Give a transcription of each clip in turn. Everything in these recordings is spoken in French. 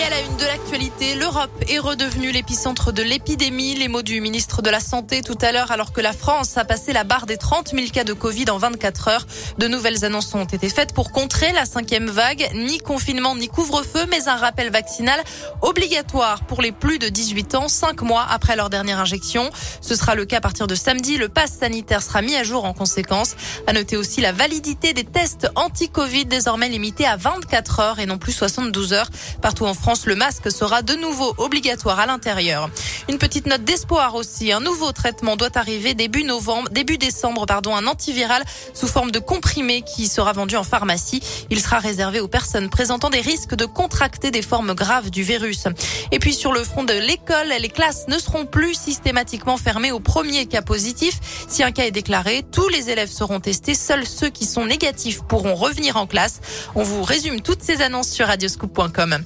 Et à la une de l'actualité, l'Europe est redevenue l'épicentre de l'épidémie. Les mots du ministre de la Santé tout à l'heure, alors que la France a passé la barre des 30 000 cas de Covid en 24 heures. De nouvelles annonces ont été faites pour contrer la cinquième vague. Ni confinement, ni couvre-feu, mais un rappel vaccinal obligatoire pour les plus de 18 ans, cinq mois après leur dernière injection. Ce sera le cas à partir de samedi. Le pass sanitaire sera mis à jour en conséquence. À noter aussi la validité des tests anti-Covid désormais limitée à 24 heures et non plus 72 heures. Partout en France, le masque sera de nouveau obligatoire à l'intérieur. Une petite note d'espoir aussi. Un nouveau traitement doit arriver début novembre, début décembre, pardon, un antiviral sous forme de comprimé qui sera vendu en pharmacie. Il sera réservé aux personnes présentant des risques de contracter des formes graves du virus. Et puis sur le front de l'école, les classes ne seront plus systématiquement fermées au premier cas positif. Si un cas est déclaré, tous les élèves seront testés. Seuls ceux qui sont négatifs pourront revenir en classe. On vous résume toutes ces annonces sur radioscoop.com.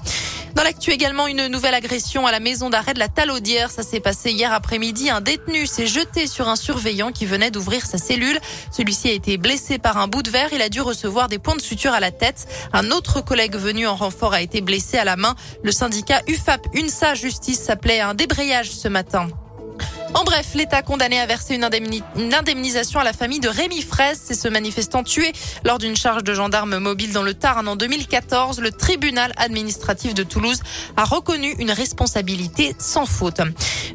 Dans l'actu également, une nouvelle agression à la maison d'arrêt de la Talaudière. Ça s'est passé hier après-midi. Un détenu s'est jeté sur un surveillant qui venait d'ouvrir sa cellule. Celui-ci a été blessé par un bout de verre. Il a dû recevoir des points de suture à la tête. Un autre collègue venu en renfort a été blessé à la main. Le syndicat UFAP UNSA Justice s'appelait un débrayage ce matin. En bref, l'État condamné à verser une, indemnisation à la famille de Rémi Fraisse. C'est ce manifestant tué lors d'une charge de gendarme mobile dans le Tarn en 2014. Le tribunal administratif de Toulouse a reconnu une responsabilité sans faute.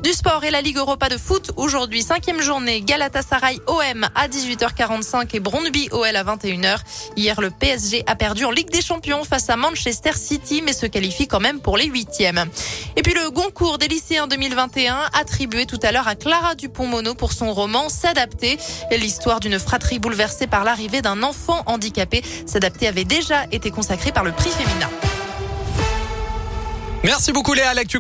Du sport et la Ligue Europa de foot. Aujourd'hui, cinquième journée, Galatasaray OM à 18h45 et Brondby OL à 21h. Hier, le PSG a perdu en Ligue des Champions face à Manchester City, mais se qualifie quand même pour les huitièmes. Et puis le Goncourt des lycéens 2021 attribué tout à l'heure Clara Dupont-Mono pour son roman S'adapter. L'histoire d'une fratrie bouleversée par l'arrivée d'un enfant handicapé. S'adapter avait déjà été consacré par le prix féminin. Merci beaucoup Léa. L'actu